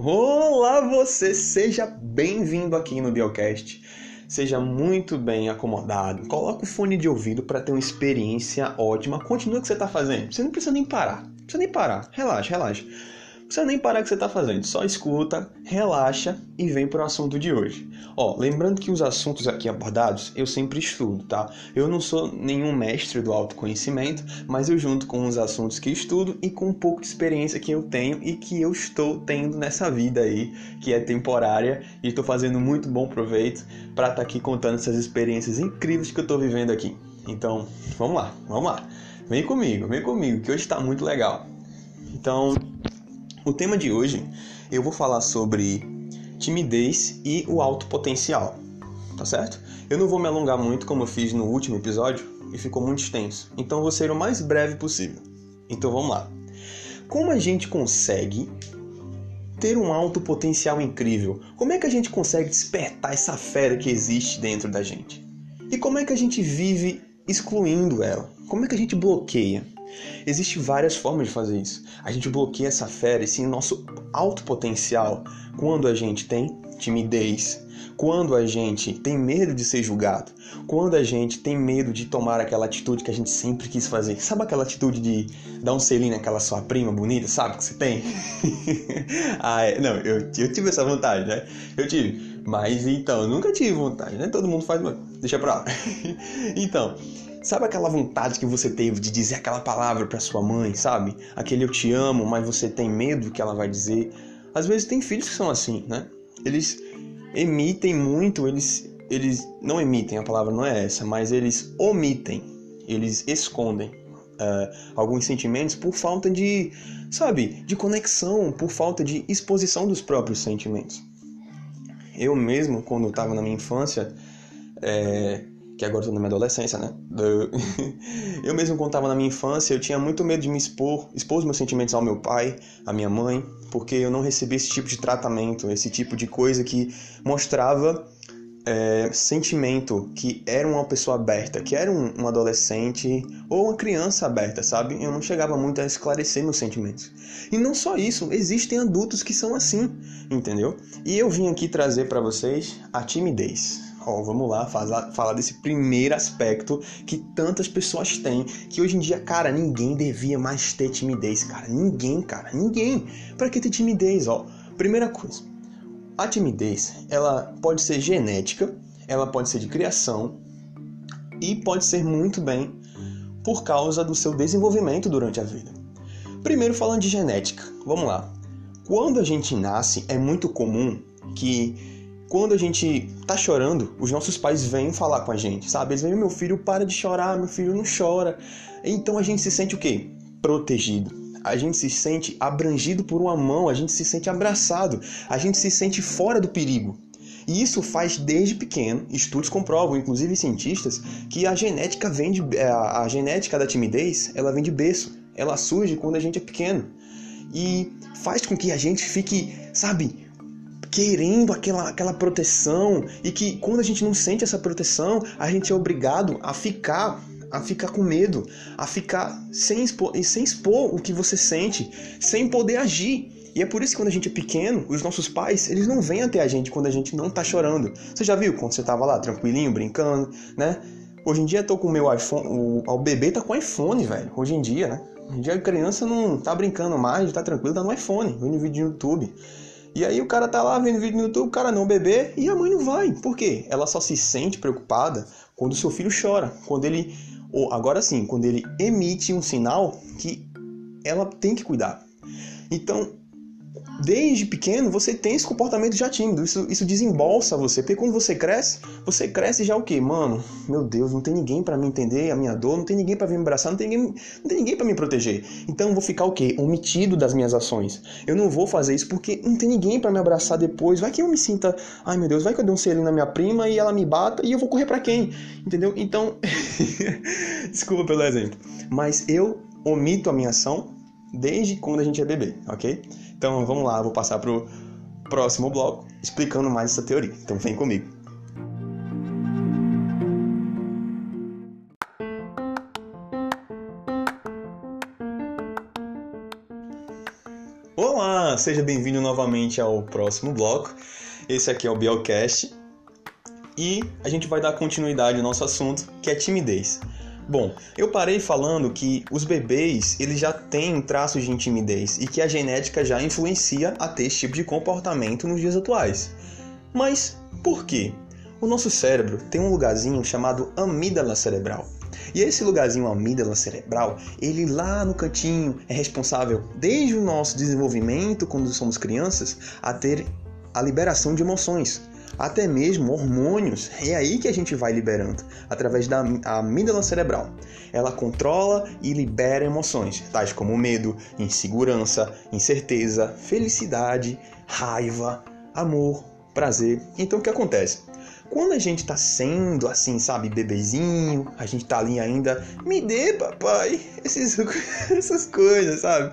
Olá, você! Seja bem-vindo aqui no Biocast. Seja muito bem acomodado. Coloque o fone de ouvido para ter uma experiência ótima. Continua o que você está fazendo. Você não precisa nem parar. Não precisa nem parar. Relaxa, relaxa precisa nem parar o que você está fazendo, só escuta, relaxa e vem para o assunto de hoje. Ó, lembrando que os assuntos aqui abordados eu sempre estudo, tá? Eu não sou nenhum mestre do autoconhecimento, mas eu junto com os assuntos que estudo e com um pouco de experiência que eu tenho e que eu estou tendo nessa vida aí, que é temporária, e estou fazendo muito bom proveito para estar tá aqui contando essas experiências incríveis que eu estou vivendo aqui. Então, vamos lá, vamos lá. Vem comigo, vem comigo, que hoje está muito legal. Então, o tema de hoje eu vou falar sobre timidez e o alto potencial, tá certo? Eu não vou me alongar muito como eu fiz no último episódio e ficou muito extenso, então vou ser o mais breve possível. Então vamos lá. Como a gente consegue ter um alto potencial incrível? Como é que a gente consegue despertar essa fera que existe dentro da gente? E como é que a gente vive excluindo ela? Como é que a gente bloqueia? Existem várias formas de fazer isso. A gente bloqueia essa fera, esse nosso alto potencial, quando a gente tem timidez, quando a gente tem medo de ser julgado, quando a gente tem medo de tomar aquela atitude que a gente sempre quis fazer. Sabe aquela atitude de dar um selinho naquela sua prima bonita, sabe que você tem? ah, é. Não, eu, eu tive essa vontade, né? Eu tive. Mas então, eu nunca tive vontade, né? Todo mundo faz, deixa pra lá. então, Sabe aquela vontade que você teve de dizer aquela palavra para sua mãe, sabe? Aquele eu te amo, mas você tem medo que ela vai dizer. Às vezes tem filhos que são assim, né? Eles emitem muito, eles eles não emitem, a palavra não é essa, mas eles omitem, eles escondem uh, alguns sentimentos por falta de, sabe, de conexão, por falta de exposição dos próprios sentimentos. Eu mesmo, quando estava na minha infância, é, que agora estou na minha adolescência, né? Eu mesmo contava na minha infância, eu tinha muito medo de me expor, expor os meus sentimentos ao meu pai, à minha mãe, porque eu não recebia esse tipo de tratamento, esse tipo de coisa que mostrava é, sentimento, que era uma pessoa aberta, que era um, um, adolescente ou uma criança aberta, sabe? Eu não chegava muito a esclarecer meus sentimentos. E não só isso, existem adultos que são assim, entendeu? E eu vim aqui trazer para vocês a timidez. Ó, vamos lá falar, falar desse primeiro aspecto que tantas pessoas têm, que hoje em dia, cara, ninguém devia mais ter timidez, cara. Ninguém, cara, ninguém. Para que ter timidez, ó? Primeira coisa, a timidez, ela pode ser genética, ela pode ser de criação e pode ser muito bem por causa do seu desenvolvimento durante a vida. Primeiro falando de genética, vamos lá. Quando a gente nasce, é muito comum que quando a gente tá chorando, os nossos pais vêm falar com a gente, sabe? Eles vêm, meu filho, para de chorar, meu filho não chora. Então a gente se sente o quê? Protegido. A gente se sente abrangido por uma mão, a gente se sente abraçado, a gente se sente fora do perigo. E isso faz desde pequeno. Estudos comprovam, inclusive cientistas, que a genética vem de, é, a, a genética da timidez, ela vem de berço. Ela surge quando a gente é pequeno. E faz com que a gente fique, sabe, querendo aquela, aquela proteção e que quando a gente não sente essa proteção, a gente é obrigado a ficar a ficar com medo, a ficar sem expor, sem expor o que você sente, sem poder agir. E é por isso que quando a gente é pequeno, os nossos pais, eles não vêm até a gente quando a gente não tá chorando. Você já viu quando você tava lá tranquilinho, brincando, né? Hoje em dia eu tô com o meu iPhone, o, o bebê tá com iPhone, velho. Hoje em dia, né? Hoje em dia a criança não tá brincando mais, tá tranquilo, tá no iPhone, vendo vídeo no YouTube. E aí o cara tá lá vendo vídeo no YouTube, o cara não beber e a mãe não vai. Por quê? Ela só se sente preocupada quando o seu filho chora, quando ele ou agora sim, quando ele emite um sinal que ela tem que cuidar. Então, desde pequeno você tem esse comportamento já tímido. Isso, isso desembolsa você. Porque quando você cresce, você cresce já o quê? Mano, meu Deus, não tem ninguém para me entender a minha dor, não tem ninguém para me abraçar, não tem ninguém, não tem ninguém para me proteger. Então eu vou ficar o quê? Omitido das minhas ações. Eu não vou fazer isso porque não tem ninguém para me abraçar depois. Vai que eu me sinta, ai meu Deus, vai que eu dei um selinho na minha prima e ela me bata e eu vou correr para quem? Entendeu? Então, desculpa pelo exemplo, mas eu omito a minha ação desde quando a gente é bebê, ok? Então vamos lá, vou passar para o próximo bloco explicando mais essa teoria. Então vem comigo. Olá, seja bem-vindo novamente ao próximo bloco. Esse aqui é o Biocast e a gente vai dar continuidade ao nosso assunto, que é timidez. Bom, eu parei falando que os bebês eles já têm traços de timidez e que a genética já influencia a ter esse tipo de comportamento nos dias atuais. Mas por quê? O nosso cérebro tem um lugarzinho chamado amígdala cerebral. E esse lugarzinho amígdala cerebral, ele lá no cantinho é responsável desde o nosso desenvolvimento quando somos crianças a ter a liberação de emoções até mesmo hormônios. É aí que a gente vai liberando, através da amígdala cerebral. Ela controla e libera emoções, tais como medo, insegurança, incerteza, felicidade, raiva, amor, prazer. Então o que acontece? Quando a gente tá sendo assim, sabe, bebezinho, a gente tá ali ainda, me dê, papai, esses, essas coisas, sabe?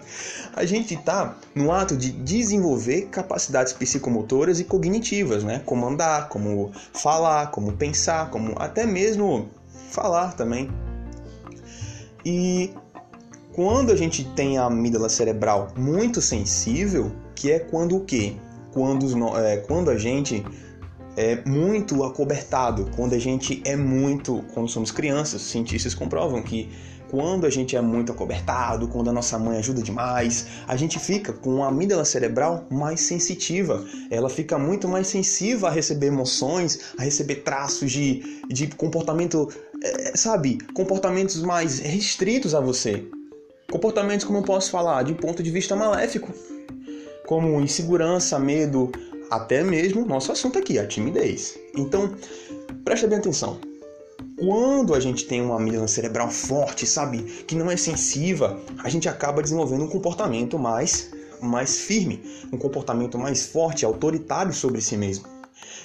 A gente tá no ato de desenvolver capacidades psicomotoras e cognitivas, né? Como andar, como falar, como pensar, como até mesmo falar também. E quando a gente tem a amígdala cerebral muito sensível, que é quando o quê? Quando, é, quando a gente é muito acobertado, quando a gente é muito, quando somos crianças, cientistas comprovam que quando a gente é muito acobertado, quando a nossa mãe ajuda demais, a gente fica com a amígdala cerebral mais sensitiva. Ela fica muito mais sensível a receber emoções, a receber traços de, de comportamento, é, sabe? Comportamentos mais restritos a você. Comportamentos, como eu posso falar, de ponto de vista maléfico. Como insegurança, medo, até mesmo nosso assunto aqui, a timidez. Então, preste bem atenção. Quando a gente tem uma amígdala cerebral forte, sabe, que não é sensiva, a gente acaba desenvolvendo um comportamento mais mais firme, um comportamento mais forte, autoritário sobre si mesmo.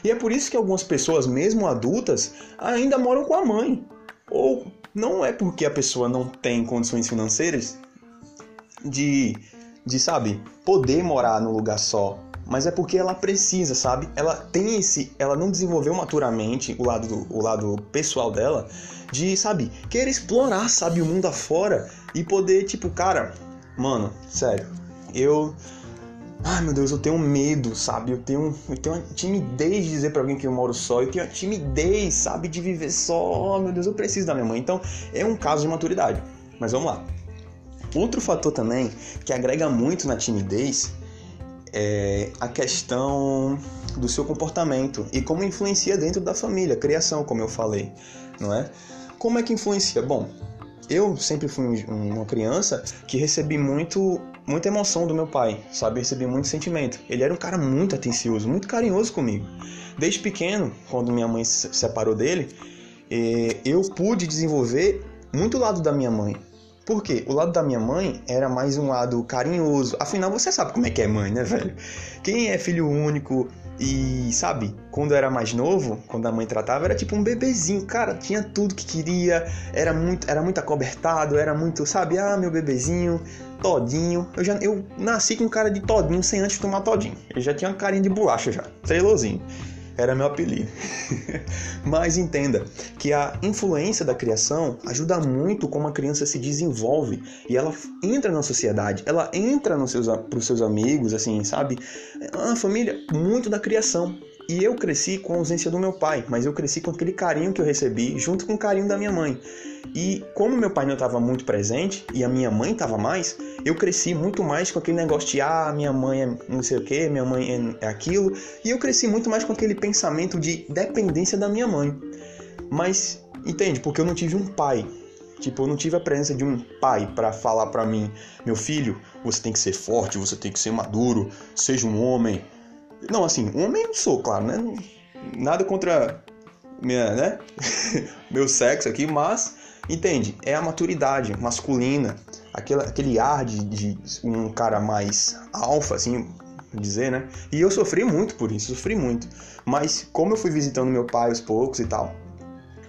E é por isso que algumas pessoas, mesmo adultas, ainda moram com a mãe. Ou não é porque a pessoa não tem condições financeiras de, de sabe, poder morar num lugar só, mas é porque ela precisa, sabe? Ela tem esse, ela não desenvolveu maturamente o lado, o lado pessoal dela de, sabe, querer explorar, sabe, o mundo afora e poder, tipo, cara, mano, sério, eu Ai meu Deus, eu tenho medo, sabe? Eu tenho, eu tenho uma timidez de dizer para alguém que eu moro só. Eu tenho uma timidez, sabe? De viver só. Oh, meu Deus, eu preciso da minha mãe. Então, é um caso de maturidade. Mas vamos lá. Outro fator também que agrega muito na timidez é, a questão do seu comportamento e como influencia dentro da família, criação, como eu falei, não é? Como é que influencia? Bom, eu sempre fui uma criança que recebi muito muita emoção do meu pai, sabe? Recebi muito sentimento. Ele era um cara muito atencioso, muito carinhoso comigo. Desde pequeno, quando minha mãe se separou dele, é, eu pude desenvolver muito lado da minha mãe, por quê? O lado da minha mãe era mais um lado carinhoso. Afinal, você sabe como é que é mãe, né, velho? Quem é filho único e, sabe, quando era mais novo, quando a mãe tratava, era tipo um bebezinho, cara, tinha tudo que queria, era muito, era muito acobertado, era muito, sabe, ah, meu bebezinho, todinho. Eu já eu nasci com cara de todinho sem antes tomar todinho. Eu já tinha uma carinha de bolacha já, trelozinho era meu apelido. Mas entenda que a influência da criação ajuda muito como a criança se desenvolve e ela entra na sociedade, ela entra nos seus, seus amigos, assim, sabe? A família, muito da criação. E eu cresci com a ausência do meu pai, mas eu cresci com aquele carinho que eu recebi junto com o carinho da minha mãe. E como meu pai não estava muito presente e a minha mãe estava mais, eu cresci muito mais com aquele negócio de ah, minha mãe é não sei o que, minha mãe é aquilo, e eu cresci muito mais com aquele pensamento de dependência da minha mãe. Mas entende? Porque eu não tive um pai. Tipo, eu não tive a presença de um pai para falar para mim, meu filho, você tem que ser forte, você tem que ser maduro, seja um homem. Não, assim, homem eu sou, claro, né? Nada contra minha, né? meu sexo aqui, mas Entende? É a maturidade masculina, aquele, aquele ar de, de um cara mais alfa, assim, dizer, né? E eu sofri muito por isso, sofri muito. Mas como eu fui visitando meu pai aos poucos e tal,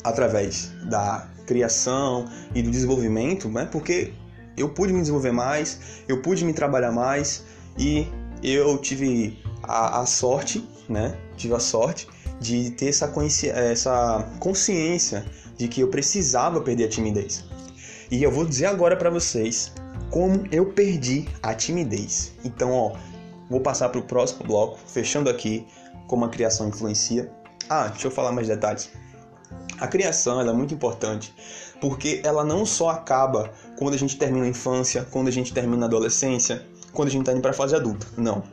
através da criação e do desenvolvimento, né? Porque eu pude me desenvolver mais, eu pude me trabalhar mais e eu tive a, a sorte, né? Tive a sorte de ter essa, essa consciência de que eu precisava perder a timidez. E eu vou dizer agora para vocês como eu perdi a timidez. Então, ó, vou passar para o próximo bloco, fechando aqui como a criação influencia. Ah, deixa eu falar mais detalhes. A criação é muito importante porque ela não só acaba quando a gente termina a infância, quando a gente termina a adolescência, quando a gente está indo para a fase adulta. Não.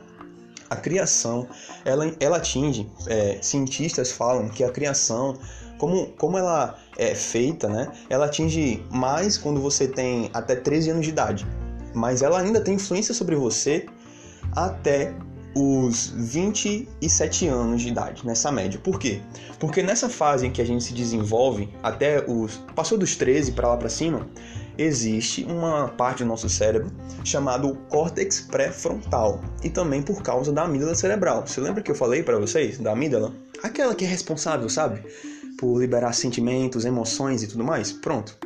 A criação, ela, ela atinge, é, cientistas falam que a criação, como, como ela é feita, né, ela atinge mais quando você tem até 13 anos de idade. Mas ela ainda tem influência sobre você até os 27 anos de idade, nessa média. Por quê? Porque nessa fase em que a gente se desenvolve, até os. passou dos 13 para lá para cima, existe uma parte do nosso cérebro chamado córtex pré-frontal e também por causa da amígdala cerebral. Você lembra que eu falei para vocês da amígdala? Aquela que é responsável, sabe? Por liberar sentimentos, emoções e tudo mais? Pronto.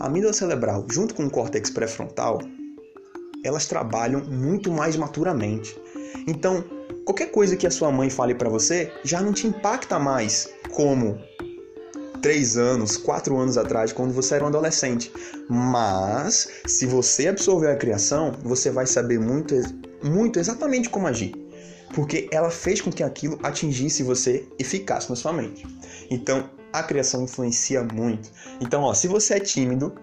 A amígdala cerebral, junto com o córtex pré-frontal, elas trabalham muito mais maturamente. Então, qualquer coisa que a sua mãe fale para você já não te impacta mais como três anos, quatro anos atrás, quando você era um adolescente. Mas, se você absorver a criação, você vai saber muito, muito exatamente como agir. Porque ela fez com que aquilo atingisse você e ficasse na sua mente. Então, a criação influencia muito. Então, ó, se você é tímido,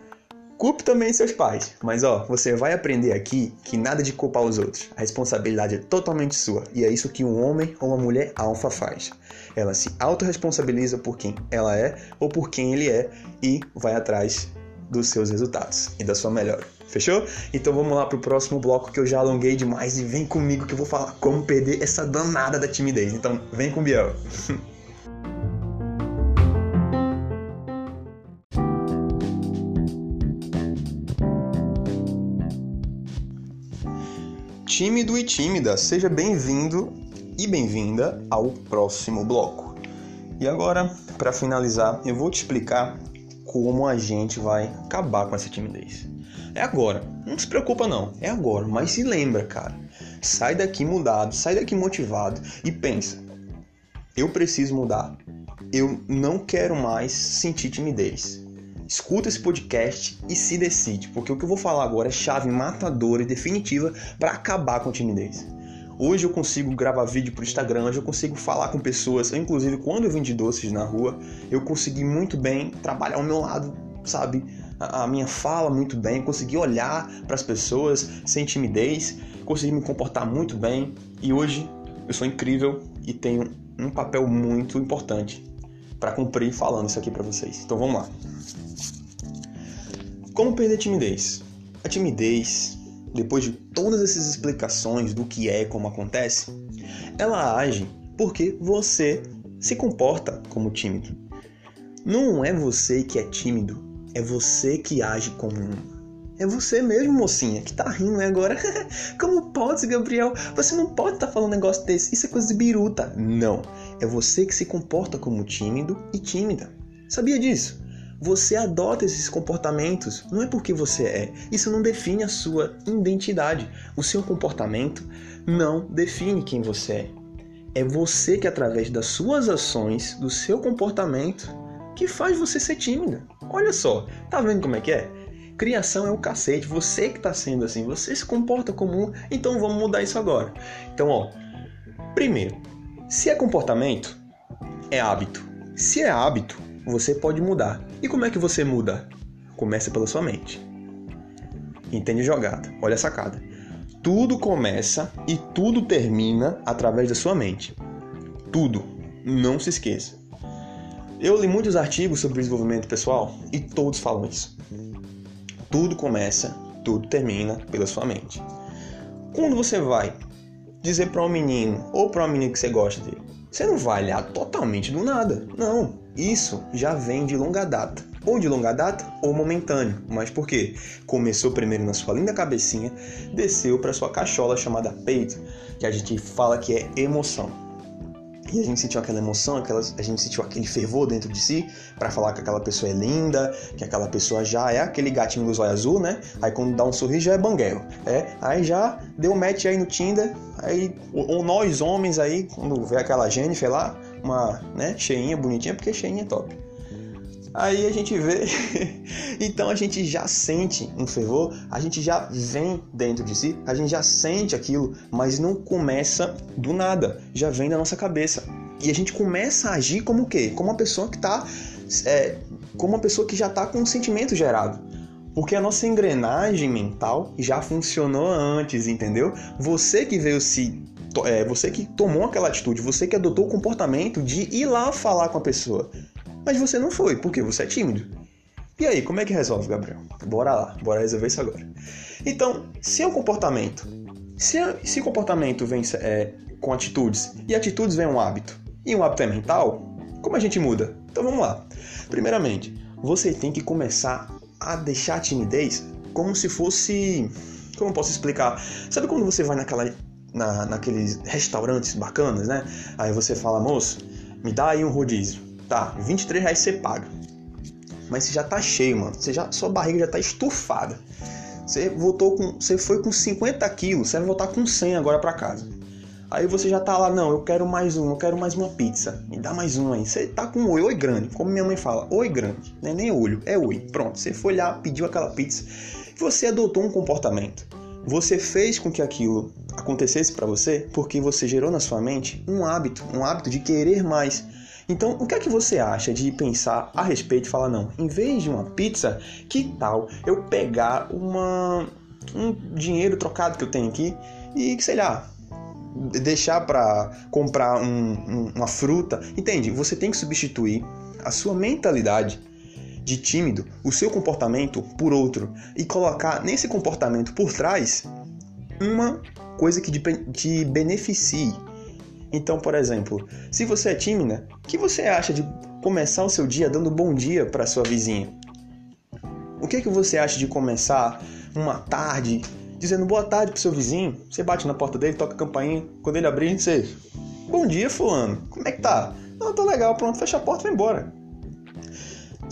Culpe também seus pais, mas ó, você vai aprender aqui que nada de culpar os outros. A responsabilidade é totalmente sua e é isso que um homem ou uma mulher alfa faz. Ela se autorresponsabiliza por quem ela é ou por quem ele é e vai atrás dos seus resultados e da sua melhora. Fechou? Então vamos lá pro próximo bloco que eu já alonguei demais e vem comigo que eu vou falar como perder essa danada da timidez. Então vem com o Biel. Tímido e tímida, seja bem-vindo e bem-vinda ao próximo bloco. E agora, para finalizar, eu vou te explicar como a gente vai acabar com essa timidez. É agora, não se preocupa não, é agora, mas se lembra, cara. Sai daqui mudado, sai daqui motivado e pensa: eu preciso mudar. Eu não quero mais sentir timidez escuta esse podcast e se decide, porque o que eu vou falar agora é chave matadora e definitiva para acabar com a timidez. Hoje eu consigo gravar vídeo pro Instagram, hoje eu consigo falar com pessoas, inclusive quando eu vendi doces na rua, eu consegui muito bem trabalhar ao meu lado, sabe? A, minha fala muito bem, consegui olhar para as pessoas sem timidez, consegui me comportar muito bem e hoje eu sou incrível e tenho um papel muito importante para cumprir falando isso aqui para vocês. Então vamos lá. Como perder a timidez? A timidez, depois de todas essas explicações do que é e como acontece, ela age porque você se comporta como tímido. Não é você que é tímido, é você que age como um. É você mesmo, mocinha, que tá rindo agora. Como pode, Gabriel? Você não pode estar tá falando um negócio desse. Isso é coisa de biruta. Não. É você que se comporta como tímido e tímida. Sabia disso? Você adota esses comportamentos não é porque você é. Isso não define a sua identidade. O seu comportamento não define quem você é. É você que, através das suas ações, do seu comportamento, que faz você ser tímida. Olha só, tá vendo como é que é? Criação é o cacete, você que tá sendo assim, você se comporta como um, então vamos mudar isso agora. Então, ó, primeiro, se é comportamento, é hábito. Se é hábito, você pode mudar. E como é que você muda? Começa pela sua mente. Entende a jogada? Olha a sacada. Tudo começa e tudo termina através da sua mente. Tudo. Não se esqueça. Eu li muitos artigos sobre desenvolvimento pessoal e todos falam isso. Tudo começa, tudo termina pela sua mente. Quando você vai dizer para um menino ou para uma menina que você gosta dele, você não vai olhar totalmente do nada. Não. Isso já vem de longa data. Ou de longa data ou momentâneo. Mas por quê? Começou primeiro na sua linda cabecinha, desceu para sua cachola chamada peito, que a gente fala que é emoção. E a gente sentiu aquela emoção, aquela, a gente sentiu aquele fervor dentro de si para falar que aquela pessoa é linda, que aquela pessoa já é aquele gatinho dos olhos azul, né? Aí quando dá um sorriso já é banguelo. É, aí já deu match aí no Tinder, aí ou nós homens aí, quando vê aquela Jennifer lá, uma, né, cheinha, bonitinha, porque cheinha é top. Aí a gente vê, então a gente já sente um fervor, a gente já vem dentro de si, a gente já sente aquilo, mas não começa do nada, já vem da nossa cabeça. E a gente começa a agir como o quê? Como uma pessoa que está, é, como uma pessoa que já está com um sentimento gerado. Porque a nossa engrenagem mental já funcionou antes, entendeu? Você que veio se é, você que tomou aquela atitude, você que adotou o comportamento de ir lá falar com a pessoa. Mas você não foi, porque você é tímido. E aí, como é que resolve, Gabriel? Bora lá, bora resolver isso agora. Então, se é o comportamento, se, se comportamento vem é, com atitudes, e atitudes vem um hábito, e um hábito é mental, como a gente muda? Então vamos lá. Primeiramente, você tem que começar a deixar a timidez como se fosse. Como eu posso explicar? Sabe quando você vai naquela na, naqueles restaurantes bacanas, né? Aí você fala, moço, me dá aí um rodízio. Tá, 23 reais você paga. Mas você já tá cheio, mano. Você já, sua barriga já tá estufada. Você voltou com. Você foi com 50 quilos, você vai voltar com 100 agora para casa. Aí você já tá lá, não, eu quero mais um, eu quero mais uma pizza. Me dá mais um aí. Você tá com um oi, oi grande. Como minha mãe fala, oi grande. Não é nem olho, é oi. Pronto, você foi lá, pediu aquela pizza. Você adotou um comportamento. Você fez com que aquilo acontecesse para você porque você gerou na sua mente um hábito, um hábito de querer mais. Então, o que é que você acha de pensar a respeito e falar não, em vez de uma pizza, que tal eu pegar uma um dinheiro trocado que eu tenho aqui e, sei lá, deixar para comprar um, um, uma fruta? Entende? Você tem que substituir a sua mentalidade de tímido o seu comportamento por outro e colocar nesse comportamento por trás uma coisa que te beneficie. Então, por exemplo, se você é tímida, o que você acha de começar o seu dia dando bom dia para sua vizinha? O que, que você acha de começar uma tarde dizendo boa tarde pro seu vizinho? Você bate na porta dele, toca a campainha, quando ele abrir, você. Bom dia, fulano. Como é que tá? Não, tô legal, pronto, fecha a porta e vai embora.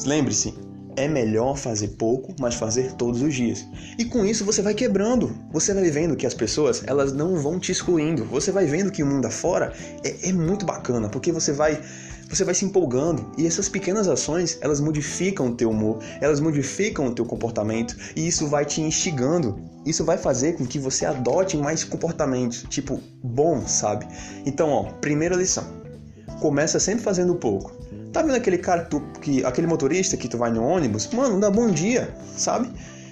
Lembre-se, é melhor fazer pouco, mas fazer todos os dias. E com isso você vai quebrando. Você vai vendo que as pessoas elas não vão te excluindo. Você vai vendo que o mundo afora é, é muito bacana, porque você vai você vai se empolgando e essas pequenas ações elas modificam o teu humor, elas modificam o teu comportamento e isso vai te instigando. Isso vai fazer com que você adote mais comportamentos, tipo, bom, sabe? Então, ó, primeira lição. Começa sempre fazendo pouco Tá vendo aquele cara, tu, que, aquele motorista que tu vai no ônibus? Mano, dá bom dia, sabe?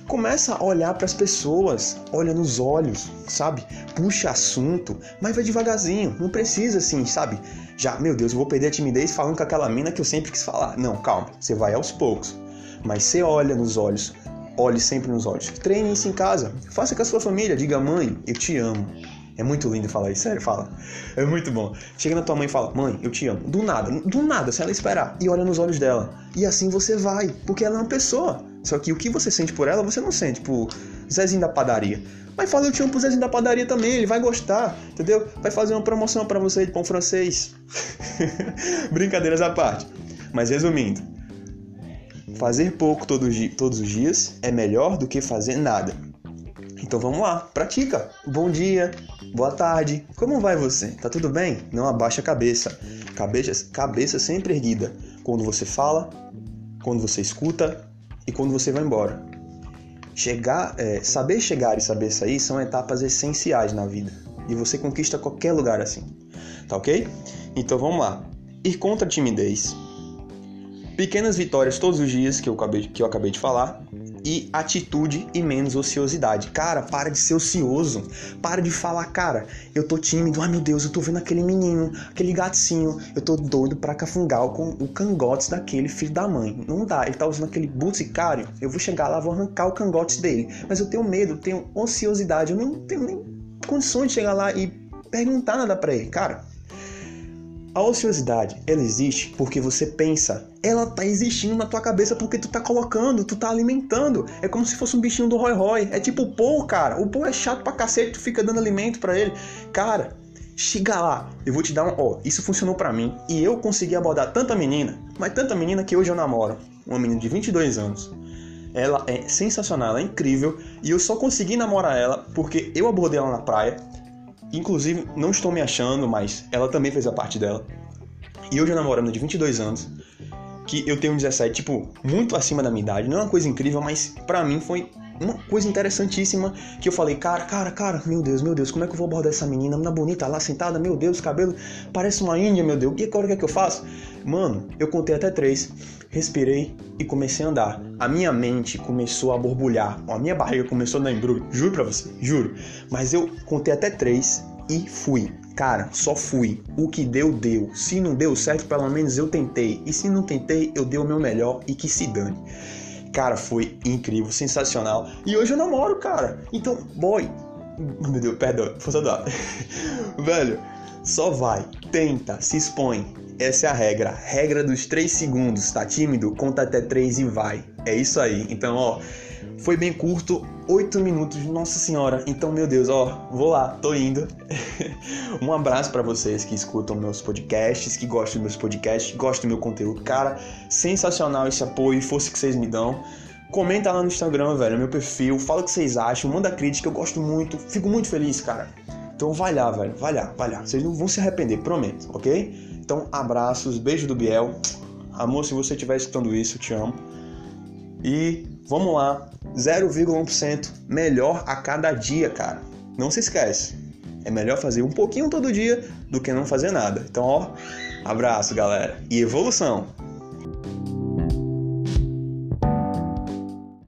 Começa a olhar para as pessoas, olha nos olhos, sabe? Puxa assunto, mas vai devagarzinho, não precisa assim, sabe? Já, meu Deus, eu vou perder a timidez falando com aquela mina que eu sempre quis falar. Não, calma, você vai aos poucos. Mas você olha nos olhos, olhe sempre nos olhos. Treine isso em casa, faça com a sua família, diga mãe, eu te amo. É muito lindo falar isso, sério, fala. É muito bom. Chega na tua mãe e fala, mãe, eu te amo. Do nada, do nada, se ela esperar. E olha nos olhos dela. E assim você vai, porque ela é uma pessoa. Só que o que você sente por ela, você não sente por Zezinho da padaria. Mas fala eu te amo pro Zezinho da padaria também, ele vai gostar, entendeu? Vai fazer uma promoção para você de pão francês. Brincadeiras à parte. Mas resumindo, fazer pouco todos os dias é melhor do que fazer nada. Então vamos lá, pratica. Bom dia, boa tarde, como vai você? Tá tudo bem? Não abaixa a cabeça. Cabeça, cabeça sempre erguida. Quando você fala, quando você escuta e quando você vai embora. Chegar, é, saber chegar e saber sair são etapas essenciais na vida. E você conquista qualquer lugar assim. Tá ok? Então vamos lá. Ir contra a timidez. Pequenas vitórias todos os dias que eu acabei, que eu acabei de falar e atitude e menos ociosidade. Cara, para de ser ocioso. Para de falar, cara, eu tô tímido. Ai meu Deus, eu tô vendo aquele menino, aquele gatinho. Eu tô doido pra cafungar com o cangote daquele filho da mãe. Não dá, ele tá usando aquele boticário. Eu vou chegar lá, vou arrancar o cangote dele. Mas eu tenho medo, tenho ociosidade. Eu não tenho nem condições de chegar lá e perguntar nada pra ele. Cara, a ociosidade, ela existe porque você pensa. Ela tá existindo na tua cabeça porque tu tá colocando, tu tá alimentando. É como se fosse um bichinho do Roy Roy. É tipo o Paul, cara. O Paul é chato pra cacete, tu fica dando alimento para ele. Cara, chega lá. Eu vou te dar um. Ó, isso funcionou para mim. E eu consegui abordar tanta menina, mas tanta menina que hoje eu namoro. Uma menina de 22 anos. Ela é sensacional, ela é incrível. E eu só consegui namorar ela porque eu abordei ela na praia Inclusive, não estou me achando, mas ela também fez a parte dela. E hoje eu namorando de 22 anos, que eu tenho 17, tipo, muito acima da minha idade. Não é uma coisa incrível, mas para mim foi uma coisa interessantíssima que eu falei, cara, cara, cara, meu Deus, meu Deus, como é que eu vou abordar essa menina, menina bonita lá sentada, meu Deus, cabelo parece uma índia, meu Deus, e agora o que é que eu faço? Mano, eu contei até três, respirei e comecei a andar. A minha mente começou a borbulhar, a minha barriga começou a dar embrulho, juro pra você, juro. Mas eu contei até três e fui. Cara, só fui. O que deu, deu. Se não deu certo, pelo menos eu tentei. E se não tentei, eu dei o meu melhor e que se dane. Cara, foi incrível, sensacional. E hoje eu namoro, cara. Então, boy. Meu Deus, perdão, força do. Velho, só vai, tenta, se expõe. Essa é a regra. Regra dos 3 segundos. Tá tímido? Conta até 3 e vai. É isso aí. Então, ó, foi bem curto, 8 minutos, nossa senhora. Então, meu Deus, ó, vou lá, tô indo. um abraço para vocês que escutam meus podcasts, que gostam dos meus podcasts, que gostam do meu conteúdo. Cara, sensacional esse apoio e força que vocês me dão. Comenta lá no Instagram, velho, meu perfil, fala o que vocês acham, manda crítica, eu gosto muito, fico muito feliz, cara. Então vai lá, velho, vai lá, vai lá. Vocês não vão se arrepender, prometo, ok? Então, abraços, beijo do Biel. Amor, se você estiver escutando isso, eu te amo. E vamos lá, 0,1% melhor a cada dia, cara. Não se esquece. É melhor fazer um pouquinho todo dia do que não fazer nada. Então, ó, abraço, galera. E evolução.